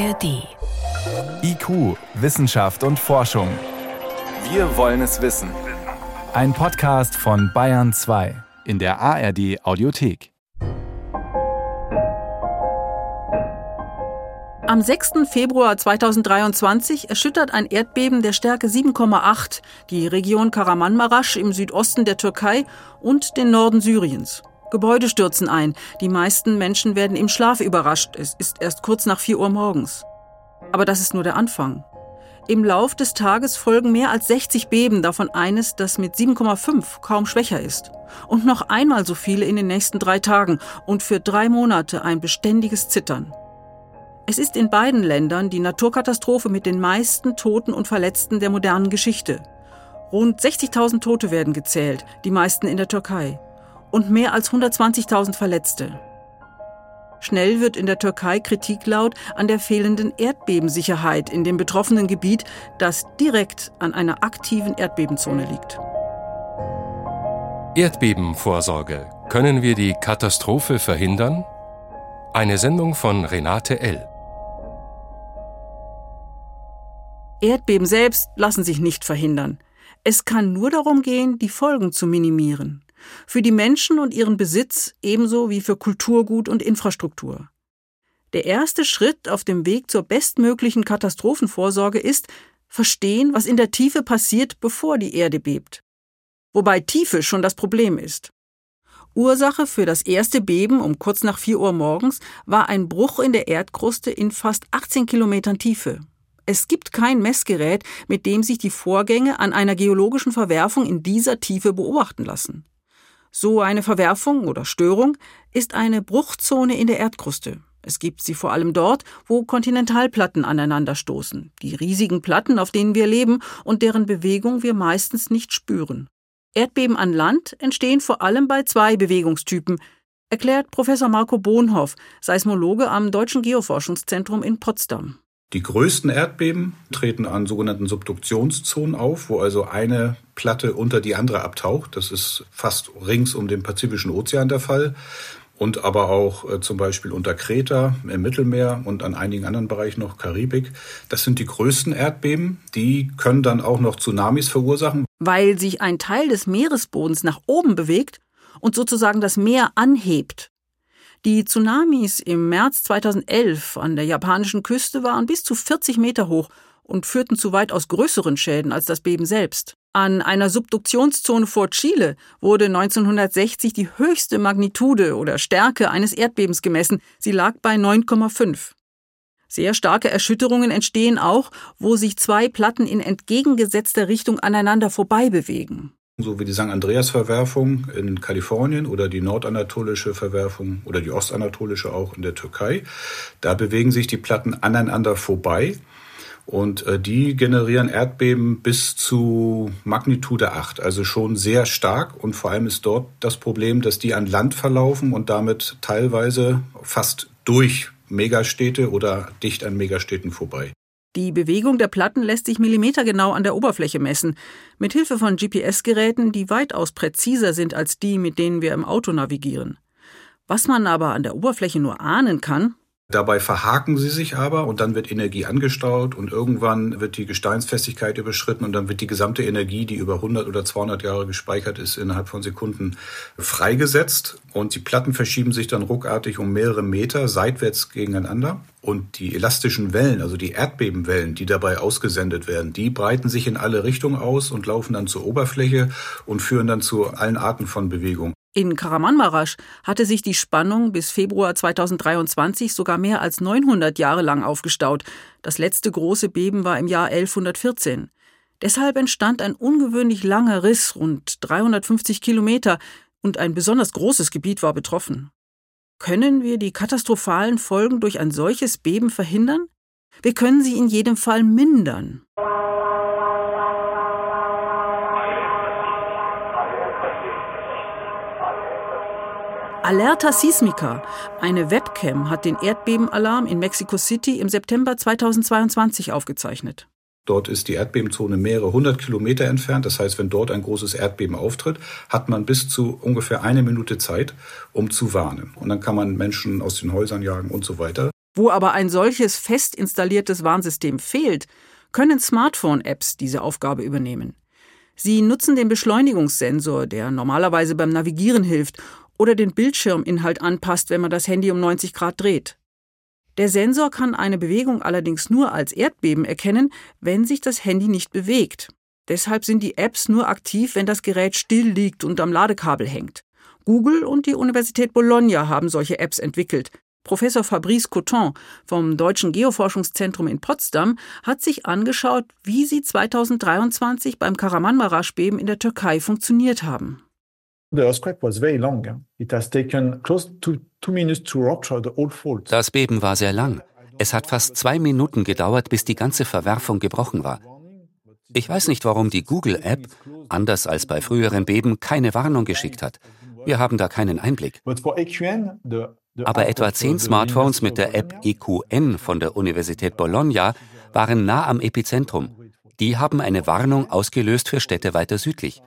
ARD. IQ, Wissenschaft und Forschung. Wir wollen es wissen. Ein Podcast von Bayern 2 in der ARD Audiothek. Am 6. Februar 2023 erschüttert ein Erdbeben der Stärke 7,8 die Region Karamanmaraş im Südosten der Türkei und den Norden Syriens. Gebäude stürzen ein. Die meisten Menschen werden im Schlaf überrascht. Es ist erst kurz nach 4 Uhr morgens. Aber das ist nur der Anfang. Im Lauf des Tages folgen mehr als 60 Beben, davon eines, das mit 7,5 kaum schwächer ist. Und noch einmal so viele in den nächsten drei Tagen und für drei Monate ein beständiges Zittern. Es ist in beiden Ländern die Naturkatastrophe mit den meisten Toten und Verletzten der modernen Geschichte. Rund 60.000 Tote werden gezählt, die meisten in der Türkei und mehr als 120.000 Verletzte. Schnell wird in der Türkei Kritik laut an der fehlenden Erdbebensicherheit in dem betroffenen Gebiet, das direkt an einer aktiven Erdbebenzone liegt. Erdbebenvorsorge. Können wir die Katastrophe verhindern? Eine Sendung von Renate L. Erdbeben selbst lassen sich nicht verhindern. Es kann nur darum gehen, die Folgen zu minimieren. Für die Menschen und ihren Besitz ebenso wie für Kulturgut und Infrastruktur. Der erste Schritt auf dem Weg zur bestmöglichen Katastrophenvorsorge ist, verstehen, was in der Tiefe passiert, bevor die Erde bebt. Wobei Tiefe schon das Problem ist. Ursache für das erste Beben um kurz nach 4 Uhr morgens war ein Bruch in der Erdkruste in fast 18 Kilometern Tiefe. Es gibt kein Messgerät, mit dem sich die Vorgänge an einer geologischen Verwerfung in dieser Tiefe beobachten lassen. So eine Verwerfung oder Störung ist eine Bruchzone in der Erdkruste. Es gibt sie vor allem dort, wo Kontinentalplatten aneinanderstoßen, die riesigen Platten, auf denen wir leben und deren Bewegung wir meistens nicht spüren. Erdbeben an Land entstehen vor allem bei zwei Bewegungstypen, erklärt Professor Marco Bohnhoff, Seismologe am Deutschen Geoforschungszentrum in Potsdam. Die größten Erdbeben treten an sogenannten Subduktionszonen auf, wo also eine Platte unter die andere abtaucht. Das ist fast rings um den Pazifischen Ozean der Fall. Und aber auch äh, zum Beispiel unter Kreta im Mittelmeer und an einigen anderen Bereichen noch Karibik. Das sind die größten Erdbeben. Die können dann auch noch Tsunamis verursachen. Weil sich ein Teil des Meeresbodens nach oben bewegt und sozusagen das Meer anhebt. Die Tsunamis im März 2011 an der japanischen Küste waren bis zu 40 Meter hoch und führten zu weitaus größeren Schäden als das Beben selbst. An einer Subduktionszone vor Chile wurde 1960 die höchste Magnitude oder Stärke eines Erdbebens gemessen. Sie lag bei 9,5. Sehr starke Erschütterungen entstehen auch, wo sich zwei Platten in entgegengesetzter Richtung aneinander vorbei bewegen so wie die St. Andreas-Verwerfung in Kalifornien oder die nordanatolische Verwerfung oder die ostanatolische auch in der Türkei. Da bewegen sich die Platten aneinander vorbei und äh, die generieren Erdbeben bis zu Magnitude 8, also schon sehr stark und vor allem ist dort das Problem, dass die an Land verlaufen und damit teilweise fast durch Megastädte oder dicht an Megastädten vorbei. Die Bewegung der Platten lässt sich millimetergenau an der Oberfläche messen, mit Hilfe von GPS-Geräten, die weitaus präziser sind als die, mit denen wir im Auto navigieren. Was man aber an der Oberfläche nur ahnen kann, Dabei verhaken sie sich aber und dann wird Energie angestaut und irgendwann wird die Gesteinsfestigkeit überschritten und dann wird die gesamte Energie, die über 100 oder 200 Jahre gespeichert ist, innerhalb von Sekunden freigesetzt und die Platten verschieben sich dann ruckartig um mehrere Meter seitwärts gegeneinander und die elastischen Wellen, also die Erdbebenwellen, die dabei ausgesendet werden, die breiten sich in alle Richtungen aus und laufen dann zur Oberfläche und führen dann zu allen Arten von Bewegung. In Karamanmarasch hatte sich die Spannung bis Februar 2023 sogar mehr als 900 Jahre lang aufgestaut. Das letzte große Beben war im Jahr 1114. Deshalb entstand ein ungewöhnlich langer Riss, rund 350 Kilometer, und ein besonders großes Gebiet war betroffen. Können wir die katastrophalen Folgen durch ein solches Beben verhindern? Wir können sie in jedem Fall mindern. Alerta Sismica, eine Webcam, hat den Erdbebenalarm in Mexico City im September 2022 aufgezeichnet. Dort ist die Erdbebenzone mehrere hundert Kilometer entfernt. Das heißt, wenn dort ein großes Erdbeben auftritt, hat man bis zu ungefähr eine Minute Zeit, um zu warnen. Und dann kann man Menschen aus den Häusern jagen und so weiter. Wo aber ein solches fest installiertes Warnsystem fehlt, können Smartphone-Apps diese Aufgabe übernehmen. Sie nutzen den Beschleunigungssensor, der normalerweise beim Navigieren hilft, oder den Bildschirminhalt anpasst, wenn man das Handy um 90 Grad dreht. Der Sensor kann eine Bewegung allerdings nur als Erdbeben erkennen, wenn sich das Handy nicht bewegt. Deshalb sind die Apps nur aktiv, wenn das Gerät still liegt und am Ladekabel hängt. Google und die Universität Bologna haben solche Apps entwickelt. Professor Fabrice Coton vom Deutschen Geoforschungszentrum in Potsdam hat sich angeschaut, wie sie 2023 beim Karamanmaraş-Beben in der Türkei funktioniert haben. Das Beben war sehr lang. Es hat fast zwei Minuten gedauert, bis die ganze Verwerfung gebrochen war. Ich weiß nicht, warum die Google-App, anders als bei früheren Beben, keine Warnung geschickt hat. Wir haben da keinen Einblick. Aber etwa zehn Smartphones mit der App EQN von der Universität Bologna waren nah am Epizentrum. Die haben eine Warnung ausgelöst für Städte weiter südlich.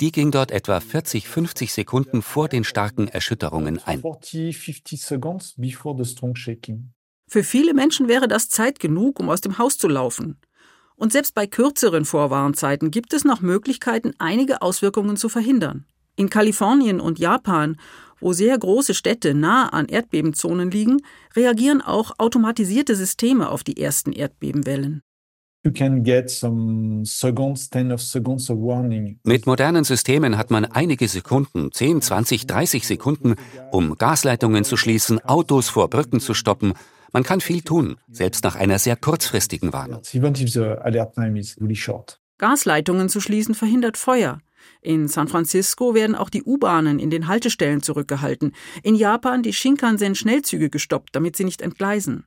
Die ging dort etwa 40, 50 Sekunden vor den starken Erschütterungen ein. Für viele Menschen wäre das Zeit genug, um aus dem Haus zu laufen. Und selbst bei kürzeren Vorwarnzeiten gibt es noch Möglichkeiten, einige Auswirkungen zu verhindern. In Kalifornien und Japan, wo sehr große Städte nah an Erdbebenzonen liegen, reagieren auch automatisierte Systeme auf die ersten Erdbebenwellen. Mit modernen Systemen hat man einige Sekunden, 10, 20, 30 Sekunden, um Gasleitungen zu schließen, Autos vor Brücken zu stoppen. Man kann viel tun, selbst nach einer sehr kurzfristigen Warnung. Gasleitungen zu schließen verhindert Feuer. In San Francisco werden auch die U-Bahnen in den Haltestellen zurückgehalten. In Japan die Shinkansen-Schnellzüge gestoppt, damit sie nicht entgleisen.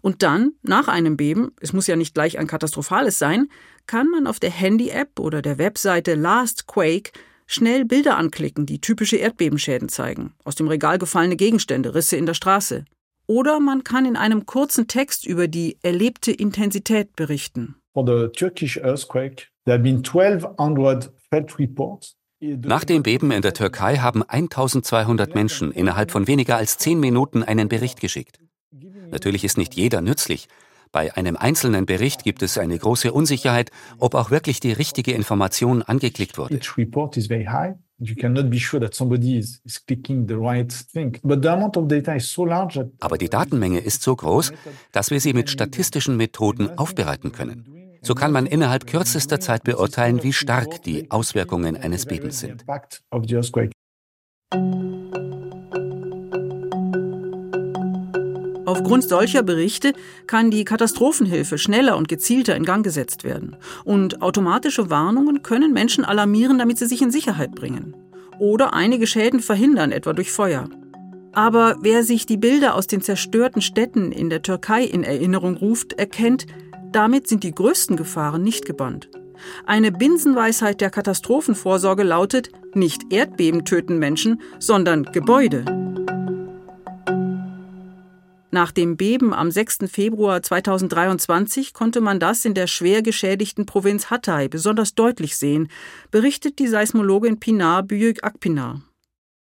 Und dann, nach einem Beben, es muss ja nicht gleich ein katastrophales sein, kann man auf der Handy-App oder der Webseite Last Quake schnell Bilder anklicken, die typische Erdbebenschäden zeigen, aus dem Regal gefallene Gegenstände, Risse in der Straße. Oder man kann in einem kurzen Text über die erlebte Intensität berichten. For the Turkish earthquake, there have been 1200 nach dem Beben in der Türkei haben 1200 Menschen innerhalb von weniger als zehn Minuten einen Bericht geschickt. Natürlich ist nicht jeder nützlich. Bei einem einzelnen Bericht gibt es eine große Unsicherheit, ob auch wirklich die richtige Information angeklickt wurde. Aber die Datenmenge ist so groß, dass wir sie mit statistischen Methoden aufbereiten können. So kann man innerhalb kürzester Zeit beurteilen, wie stark die Auswirkungen eines Bebens sind. Aufgrund solcher Berichte kann die Katastrophenhilfe schneller und gezielter in Gang gesetzt werden. Und automatische Warnungen können Menschen alarmieren, damit sie sich in Sicherheit bringen. Oder einige Schäden verhindern, etwa durch Feuer. Aber wer sich die Bilder aus den zerstörten Städten in der Türkei in Erinnerung ruft, erkennt, damit sind die größten Gefahren nicht gebannt. Eine Binsenweisheit der Katastrophenvorsorge lautet, nicht Erdbeben töten Menschen, sondern Gebäude. Nach dem Beben am 6. Februar 2023 konnte man das in der schwer geschädigten Provinz Hatay besonders deutlich sehen, berichtet die Seismologin Pinar Büyük Akpinar.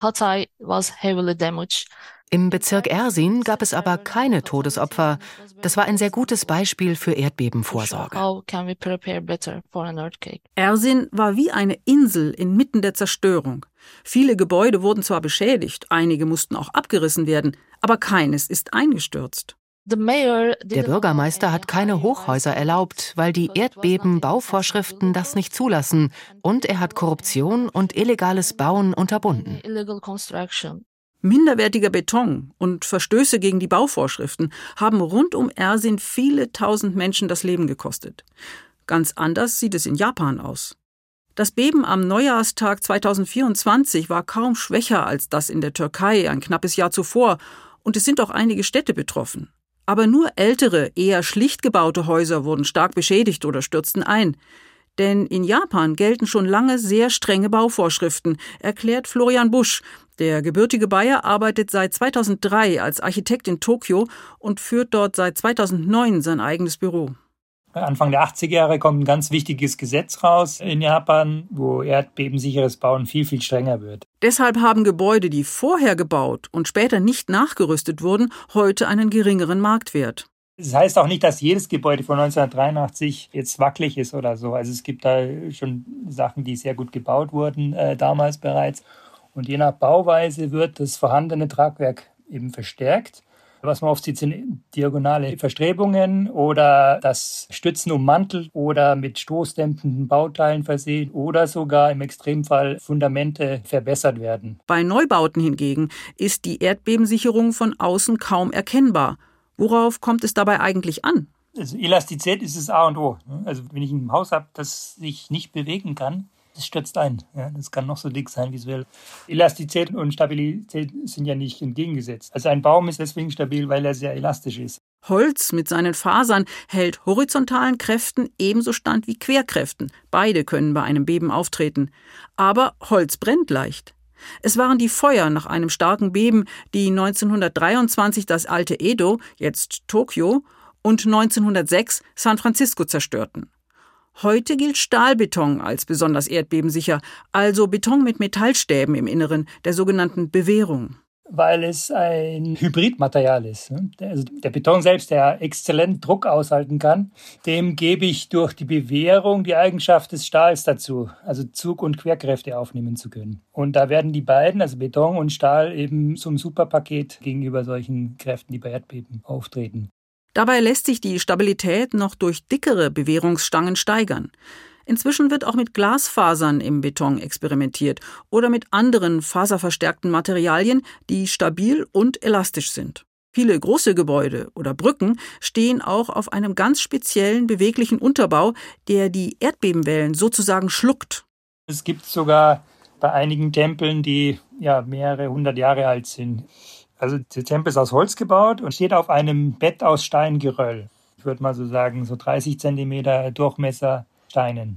Hatay was heavily damaged. Im Bezirk Ersin gab es aber keine Todesopfer. Das war ein sehr gutes Beispiel für Erdbebenvorsorge. Ersin war wie eine Insel inmitten der Zerstörung. Viele Gebäude wurden zwar beschädigt, einige mussten auch abgerissen werden, aber keines ist eingestürzt. Der Bürgermeister hat keine Hochhäuser erlaubt, weil die Erdbebenbauvorschriften das nicht zulassen, und er hat Korruption und illegales Bauen unterbunden. Minderwertiger Beton und Verstöße gegen die Bauvorschriften haben rund um Ersin viele tausend Menschen das Leben gekostet. Ganz anders sieht es in Japan aus. Das Beben am Neujahrstag 2024 war kaum schwächer als das in der Türkei ein knappes Jahr zuvor, und es sind auch einige Städte betroffen. Aber nur ältere, eher schlicht gebaute Häuser wurden stark beschädigt oder stürzten ein. Denn in Japan gelten schon lange sehr strenge Bauvorschriften, erklärt Florian Busch, der gebürtige Bayer arbeitet seit 2003 als Architekt in Tokio und führt dort seit 2009 sein eigenes Büro. Anfang der 80er Jahre kommt ein ganz wichtiges Gesetz raus in Japan, wo erdbebensicheres Bauen viel, viel strenger wird. Deshalb haben Gebäude, die vorher gebaut und später nicht nachgerüstet wurden, heute einen geringeren Marktwert. Das heißt auch nicht, dass jedes Gebäude von 1983 jetzt wackelig ist oder so. Also es gibt da schon Sachen, die sehr gut gebaut wurden äh, damals bereits. Und je nach Bauweise wird das vorhandene Tragwerk eben verstärkt. Was man oft sieht, sind diagonale Verstrebungen oder das Stützen ummantelt oder mit stoßdämpfenden Bauteilen versehen oder sogar im Extremfall Fundamente verbessert werden. Bei Neubauten hingegen ist die Erdbebensicherung von außen kaum erkennbar. Worauf kommt es dabei eigentlich an? Also Elastizität ist das A und O. Also wenn ich ein Haus habe, das sich nicht bewegen kann, das stürzt ein. Ja, das kann noch so dick sein, wie es will. Elastizität und Stabilität sind ja nicht entgegengesetzt. Also ein Baum ist deswegen stabil, weil er sehr elastisch ist. Holz mit seinen Fasern hält horizontalen Kräften ebenso stand wie Querkräften. Beide können bei einem Beben auftreten. Aber Holz brennt leicht. Es waren die Feuer nach einem starken Beben, die 1923 das alte Edo, jetzt Tokio, und 1906 San Francisco zerstörten. Heute gilt Stahlbeton als besonders erdbebensicher, also Beton mit Metallstäben im Inneren, der sogenannten Bewehrung weil es ein Hybridmaterial ist. Ne? Also der Beton selbst, der exzellent Druck aushalten kann, dem gebe ich durch die Bewährung die Eigenschaft des Stahls dazu, also Zug- und Querkräfte aufnehmen zu können. Und da werden die beiden, also Beton und Stahl, eben zum Superpaket gegenüber solchen Kräften, die bei Erdbeben auftreten. Dabei lässt sich die Stabilität noch durch dickere Bewährungsstangen steigern. Inzwischen wird auch mit Glasfasern im Beton experimentiert oder mit anderen faserverstärkten Materialien, die stabil und elastisch sind. Viele große Gebäude oder Brücken stehen auch auf einem ganz speziellen beweglichen Unterbau, der die Erdbebenwellen sozusagen schluckt. Es gibt sogar bei einigen Tempeln, die ja mehrere hundert Jahre alt sind. Also der Tempel ist aus Holz gebaut und steht auf einem Bett aus Steingeröll. Ich würde mal so sagen, so 30 Zentimeter Durchmesser Steinen.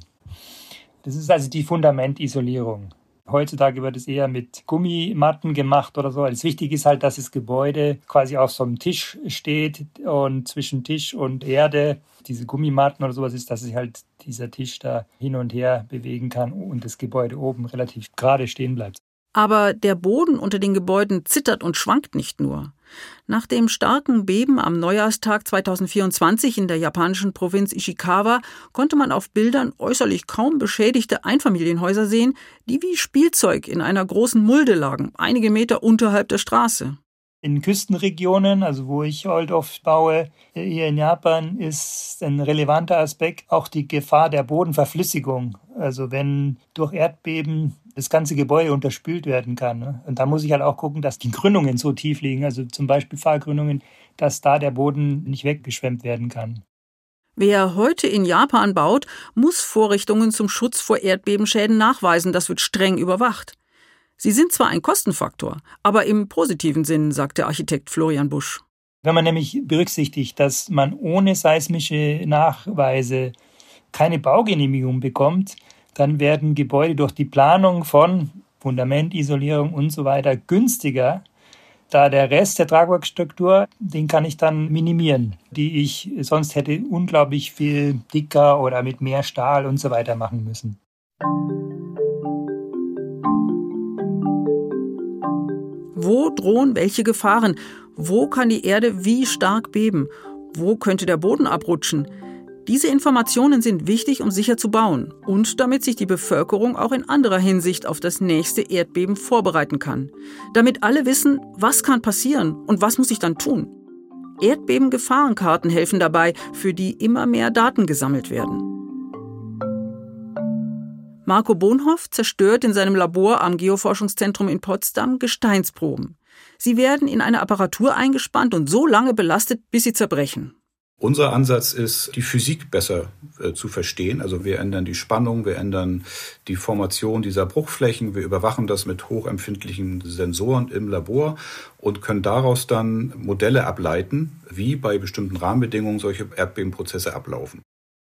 Das ist also die Fundamentisolierung. Heutzutage wird es eher mit Gummimatten gemacht oder so. Das Wichtige ist halt, dass das Gebäude quasi auf so einem Tisch steht und zwischen Tisch und Erde diese Gummimatten oder sowas ist, dass sich halt dieser Tisch da hin und her bewegen kann und das Gebäude oben relativ gerade stehen bleibt. Aber der Boden unter den Gebäuden zittert und schwankt nicht nur. Nach dem starken Beben am Neujahrstag 2024 in der japanischen Provinz Ishikawa konnte man auf Bildern äußerlich kaum beschädigte Einfamilienhäuser sehen, die wie Spielzeug in einer großen Mulde lagen, einige Meter unterhalb der Straße. In Küstenregionen, also wo ich halt oft baue, hier in Japan, ist ein relevanter Aspekt auch die Gefahr der Bodenverflüssigung. Also wenn durch Erdbeben das ganze Gebäude unterspült werden kann. Ne? Und da muss ich halt auch gucken, dass die Gründungen so tief liegen, also zum Beispiel Fahrgründungen, dass da der Boden nicht weggeschwemmt werden kann. Wer heute in Japan baut, muss Vorrichtungen zum Schutz vor Erdbebenschäden nachweisen. Das wird streng überwacht. Sie sind zwar ein Kostenfaktor, aber im positiven Sinn, sagt der Architekt Florian Busch. Wenn man nämlich berücksichtigt, dass man ohne seismische Nachweise keine Baugenehmigung bekommt, dann werden Gebäude durch die Planung von Fundamentisolierung und so weiter günstiger, da der Rest der Tragwerkstruktur, den kann ich dann minimieren, die ich sonst hätte unglaublich viel dicker oder mit mehr Stahl und so weiter machen müssen. Wo drohen welche Gefahren? Wo kann die Erde wie stark beben? Wo könnte der Boden abrutschen? Diese Informationen sind wichtig, um sicher zu bauen und damit sich die Bevölkerung auch in anderer Hinsicht auf das nächste Erdbeben vorbereiten kann. Damit alle wissen, was kann passieren und was muss ich dann tun. Erdbeben-Gefahrenkarten helfen dabei, für die immer mehr Daten gesammelt werden. Marco Bonhoff zerstört in seinem Labor am Geoforschungszentrum in Potsdam Gesteinsproben. Sie werden in eine Apparatur eingespannt und so lange belastet, bis sie zerbrechen. Unser Ansatz ist, die Physik besser äh, zu verstehen. Also wir ändern die Spannung, wir ändern die Formation dieser Bruchflächen, wir überwachen das mit hochempfindlichen Sensoren im Labor und können daraus dann Modelle ableiten, wie bei bestimmten Rahmenbedingungen solche Erdbebenprozesse ablaufen.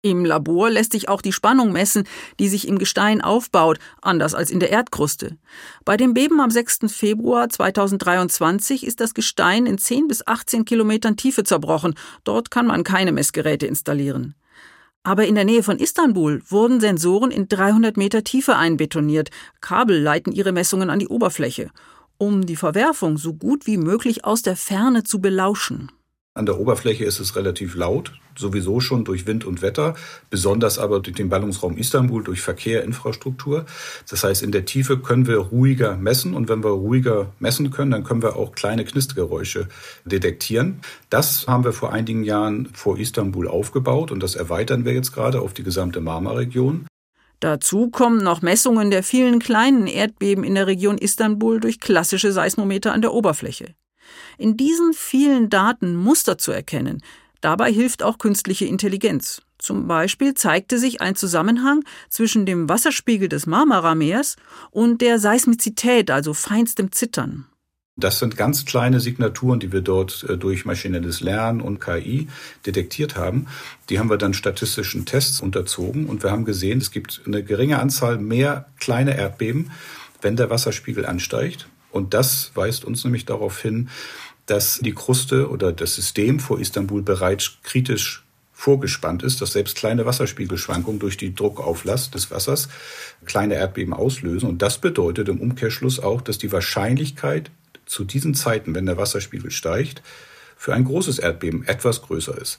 Im Labor lässt sich auch die Spannung messen, die sich im Gestein aufbaut, anders als in der Erdkruste. Bei dem Beben am 6. Februar 2023 ist das Gestein in 10 bis 18 Kilometern Tiefe zerbrochen. Dort kann man keine Messgeräte installieren. Aber in der Nähe von Istanbul wurden Sensoren in 300 Meter Tiefe einbetoniert. Kabel leiten ihre Messungen an die Oberfläche, um die Verwerfung so gut wie möglich aus der Ferne zu belauschen. An der Oberfläche ist es relativ laut, sowieso schon durch Wind und Wetter, besonders aber durch den Ballungsraum Istanbul, durch Verkehr, Infrastruktur. Das heißt, in der Tiefe können wir ruhiger messen und wenn wir ruhiger messen können, dann können wir auch kleine Knistgeräusche detektieren. Das haben wir vor einigen Jahren vor Istanbul aufgebaut und das erweitern wir jetzt gerade auf die gesamte Marmara-Region. Dazu kommen noch Messungen der vielen kleinen Erdbeben in der Region Istanbul durch klassische Seismometer an der Oberfläche. In diesen vielen Daten Muster zu erkennen, dabei hilft auch künstliche Intelligenz. Zum Beispiel zeigte sich ein Zusammenhang zwischen dem Wasserspiegel des Marmarameers und der Seismizität, also feinstem Zittern. Das sind ganz kleine Signaturen, die wir dort äh, durch maschinelles Lernen und KI detektiert haben. Die haben wir dann statistischen Tests unterzogen und wir haben gesehen, es gibt eine geringe Anzahl mehr kleine Erdbeben, wenn der Wasserspiegel ansteigt. Und das weist uns nämlich darauf hin, dass die Kruste oder das System vor Istanbul bereits kritisch vorgespannt ist, dass selbst kleine Wasserspiegelschwankungen durch die Druckauflast des Wassers kleine Erdbeben auslösen. Und das bedeutet im Umkehrschluss auch, dass die Wahrscheinlichkeit zu diesen Zeiten, wenn der Wasserspiegel steigt, für ein großes Erdbeben etwas größer ist.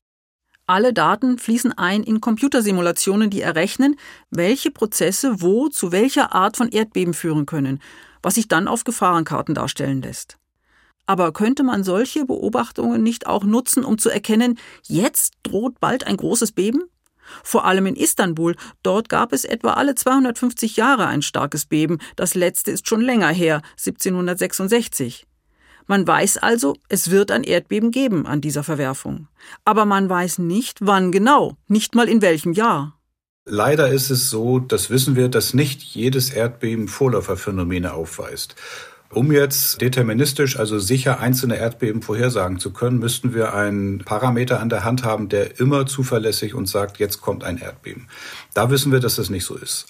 Alle Daten fließen ein in Computersimulationen, die errechnen, welche Prozesse wo zu welcher Art von Erdbeben führen können was sich dann auf Gefahrenkarten darstellen lässt. Aber könnte man solche Beobachtungen nicht auch nutzen, um zu erkennen, jetzt droht bald ein großes Beben? Vor allem in Istanbul, dort gab es etwa alle 250 Jahre ein starkes Beben, das letzte ist schon länger her, 1766. Man weiß also, es wird ein Erdbeben geben an dieser Verwerfung. Aber man weiß nicht, wann genau, nicht mal in welchem Jahr. Leider ist es so, das wissen wir, dass nicht jedes Erdbeben Vorläuferphänomene aufweist. Um jetzt deterministisch, also sicher einzelne Erdbeben vorhersagen zu können, müssten wir einen Parameter an der Hand haben, der immer zuverlässig uns sagt, jetzt kommt ein Erdbeben. Da wissen wir, dass das nicht so ist.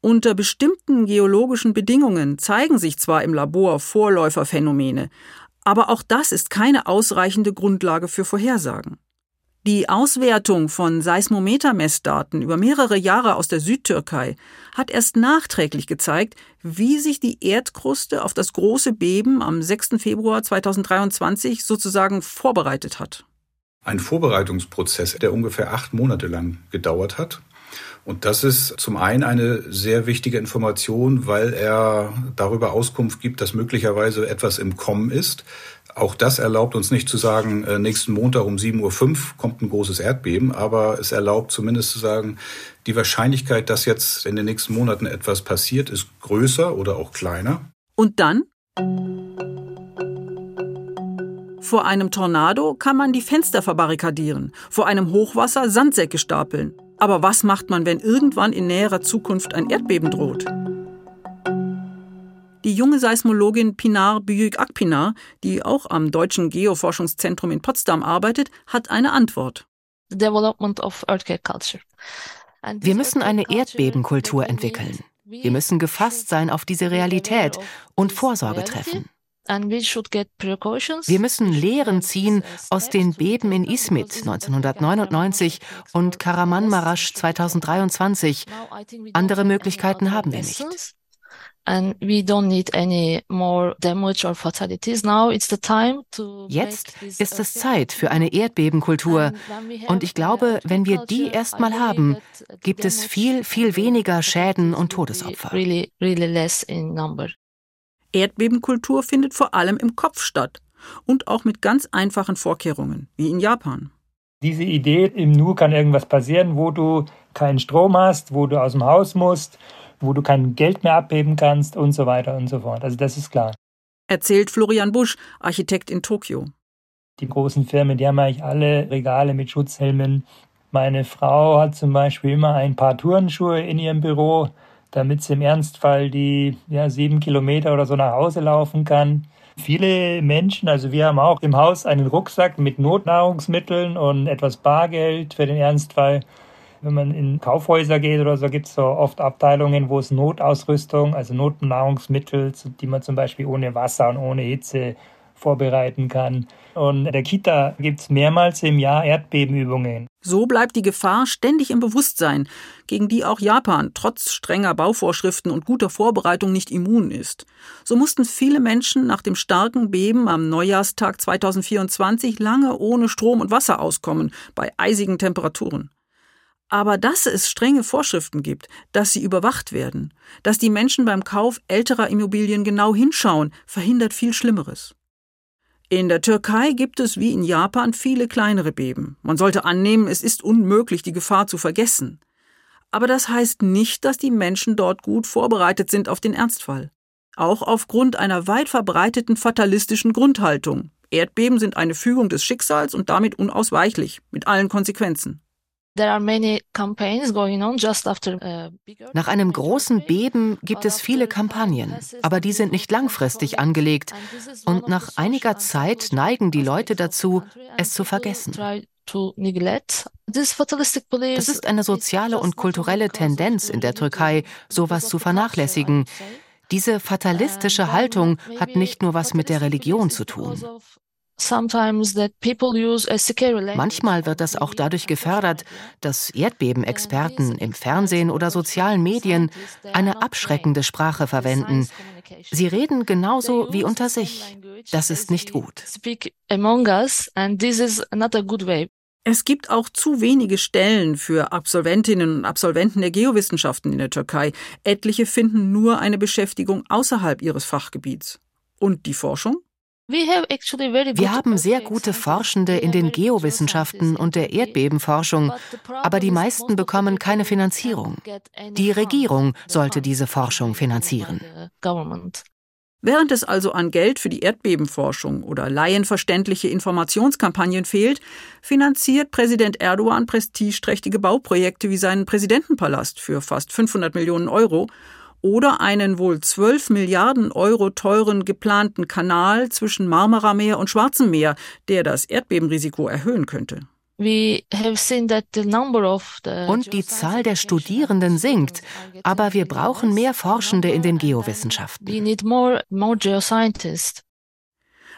Unter bestimmten geologischen Bedingungen zeigen sich zwar im Labor Vorläuferphänomene, aber auch das ist keine ausreichende Grundlage für Vorhersagen. Die Auswertung von Seismometermessdaten über mehrere Jahre aus der Südtürkei hat erst nachträglich gezeigt, wie sich die Erdkruste auf das große Beben am 6. Februar 2023 sozusagen vorbereitet hat. Ein Vorbereitungsprozess, der ungefähr acht Monate lang gedauert hat. Und das ist zum einen eine sehr wichtige Information, weil er darüber Auskunft gibt, dass möglicherweise etwas im Kommen ist. Auch das erlaubt uns nicht zu sagen, äh, nächsten Montag um 7.05 Uhr kommt ein großes Erdbeben, aber es erlaubt zumindest zu sagen, die Wahrscheinlichkeit, dass jetzt in den nächsten Monaten etwas passiert, ist größer oder auch kleiner. Und dann? Vor einem Tornado kann man die Fenster verbarrikadieren, vor einem Hochwasser Sandsäcke stapeln. Aber was macht man, wenn irgendwann in näherer Zukunft ein Erdbeben droht? Die junge Seismologin Pinar Büyük Akpinar, die auch am Deutschen Geoforschungszentrum in Potsdam arbeitet, hat eine Antwort. Wir müssen eine Erdbebenkultur entwickeln. Wir müssen gefasst sein auf diese Realität und Vorsorge treffen. Wir müssen Lehren ziehen aus den Beben in Izmit 1999 und Karamanmaraş 2023. Andere Möglichkeiten haben wir nicht Jetzt ist es Zeit für eine Erdbebenkultur. Und ich glaube, wenn wir die erstmal haben, gibt es viel, viel weniger Schäden und Todesopfer. Erdbebenkultur findet vor allem im Kopf statt und auch mit ganz einfachen Vorkehrungen, wie in Japan. Diese Idee, im Nu kann irgendwas passieren, wo du keinen Strom hast, wo du aus dem Haus musst wo du kein Geld mehr abheben kannst und so weiter und so fort. Also das ist klar. Erzählt Florian Busch, Architekt in Tokio. Die großen Firmen, die haben eigentlich alle Regale mit Schutzhelmen. Meine Frau hat zum Beispiel immer ein paar Turnschuhe in ihrem Büro, damit sie im Ernstfall die ja, sieben Kilometer oder so nach Hause laufen kann. Viele Menschen, also wir haben auch im Haus einen Rucksack mit Notnahrungsmitteln und etwas Bargeld für den Ernstfall. Wenn man in Kaufhäuser geht oder so, gibt es so oft Abteilungen, wo es Notausrüstung, also Notnahrungsmittel, die man zum Beispiel ohne Wasser und ohne Hitze vorbereiten kann. Und in der Kita gibt es mehrmals im Jahr Erdbebenübungen. So bleibt die Gefahr ständig im Bewusstsein, gegen die auch Japan trotz strenger Bauvorschriften und guter Vorbereitung nicht immun ist. So mussten viele Menschen nach dem starken Beben am Neujahrstag 2024 lange ohne Strom und Wasser auskommen, bei eisigen Temperaturen. Aber dass es strenge Vorschriften gibt, dass sie überwacht werden, dass die Menschen beim Kauf älterer Immobilien genau hinschauen, verhindert viel Schlimmeres. In der Türkei gibt es wie in Japan viele kleinere Beben. Man sollte annehmen, es ist unmöglich, die Gefahr zu vergessen. Aber das heißt nicht, dass die Menschen dort gut vorbereitet sind auf den Ernstfall. Auch aufgrund einer weit verbreiteten fatalistischen Grundhaltung. Erdbeben sind eine Fügung des Schicksals und damit unausweichlich, mit allen Konsequenzen. Uh, Nach einem großen Beben gibt es viele Kampagnen, aber die sind nicht langfristig angelegt und nach einiger Zeit neigen die Leute dazu, es zu vergessen. Das ist eine soziale und kulturelle Tendenz in der Türkei, sowas zu vernachlässigen. Diese fatalistische Haltung hat nicht nur was mit der Religion zu tun. Manchmal wird das auch dadurch gefördert, dass Erdbebenexperten im Fernsehen oder sozialen Medien eine abschreckende Sprache verwenden. Sie reden genauso wie unter sich. Das ist nicht gut. Es gibt auch zu wenige Stellen für Absolventinnen und Absolventen der Geowissenschaften in der Türkei. Etliche finden nur eine Beschäftigung außerhalb ihres Fachgebiets. Und die Forschung? Wir haben sehr gute Forschende in den Geowissenschaften und der Erdbebenforschung, aber die meisten bekommen keine Finanzierung. Die Regierung sollte diese Forschung finanzieren. Während es also an Geld für die Erdbebenforschung oder laienverständliche Informationskampagnen fehlt, finanziert Präsident Erdogan prestigeträchtige Bauprojekte wie seinen Präsidentenpalast für fast 500 Millionen Euro oder einen wohl 12 Milliarden Euro teuren geplanten Kanal zwischen Marmarameer und Schwarzem Meer, der das Erdbebenrisiko erhöhen könnte. Und die Zahl der Studierenden sinkt, aber wir brauchen mehr Forschende in den Geowissenschaften.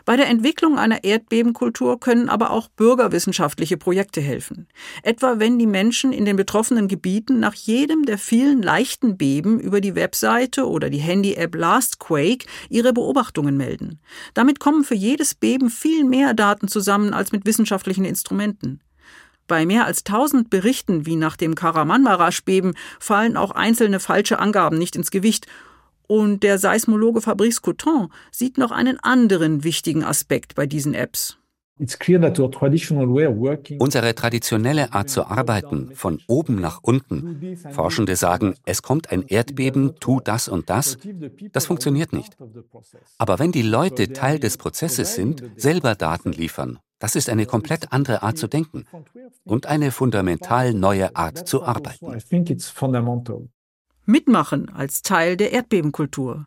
Bei der Entwicklung einer Erdbebenkultur können aber auch bürgerwissenschaftliche Projekte helfen. Etwa wenn die Menschen in den betroffenen Gebieten nach jedem der vielen leichten Beben über die Webseite oder die Handy-App Lastquake ihre Beobachtungen melden. Damit kommen für jedes Beben viel mehr Daten zusammen als mit wissenschaftlichen Instrumenten. Bei mehr als 1000 Berichten wie nach dem Karamanmarasch-Beben fallen auch einzelne falsche Angaben nicht ins Gewicht und der Seismologe Fabrice Coton sieht noch einen anderen wichtigen Aspekt bei diesen Apps. Unsere traditionelle Art zu arbeiten, von oben nach unten, Forschende sagen, es kommt ein Erdbeben, tu das und das, das funktioniert nicht. Aber wenn die Leute Teil des Prozesses sind, selber Daten liefern, das ist eine komplett andere Art zu denken und eine fundamental neue Art zu arbeiten mitmachen als Teil der Erdbebenkultur.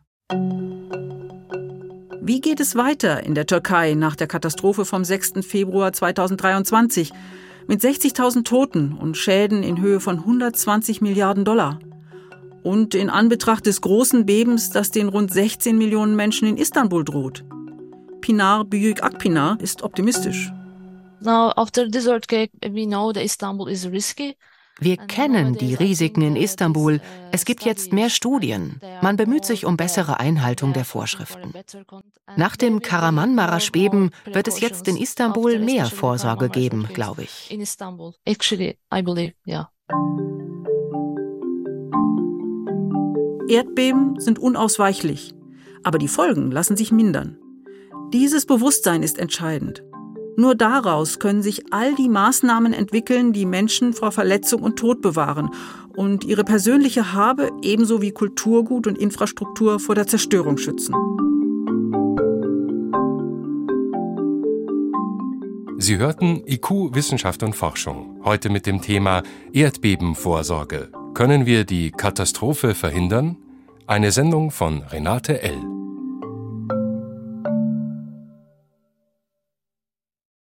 Wie geht es weiter in der Türkei nach der Katastrophe vom 6. Februar 2023 mit 60.000 Toten und Schäden in Höhe von 120 Milliarden Dollar? Und in Anbetracht des großen Bebens, das den rund 16 Millionen Menschen in Istanbul droht? Pinar Büyük Akpinar ist optimistisch. Now, after this earthquake, we know that Istanbul is risky. Wir kennen die Risiken in Istanbul. Es gibt jetzt mehr Studien. Man bemüht sich um bessere Einhaltung der Vorschriften. Nach dem Karaman-Marasch-Beben wird es jetzt in Istanbul mehr Vorsorge geben, glaube ich. Erdbeben sind unausweichlich, aber die Folgen lassen sich mindern. Dieses Bewusstsein ist entscheidend. Nur daraus können sich all die Maßnahmen entwickeln, die Menschen vor Verletzung und Tod bewahren und ihre persönliche Habe ebenso wie Kulturgut und Infrastruktur vor der Zerstörung schützen. Sie hörten IQ Wissenschaft und Forschung. Heute mit dem Thema Erdbebenvorsorge. Können wir die Katastrophe verhindern? Eine Sendung von Renate L.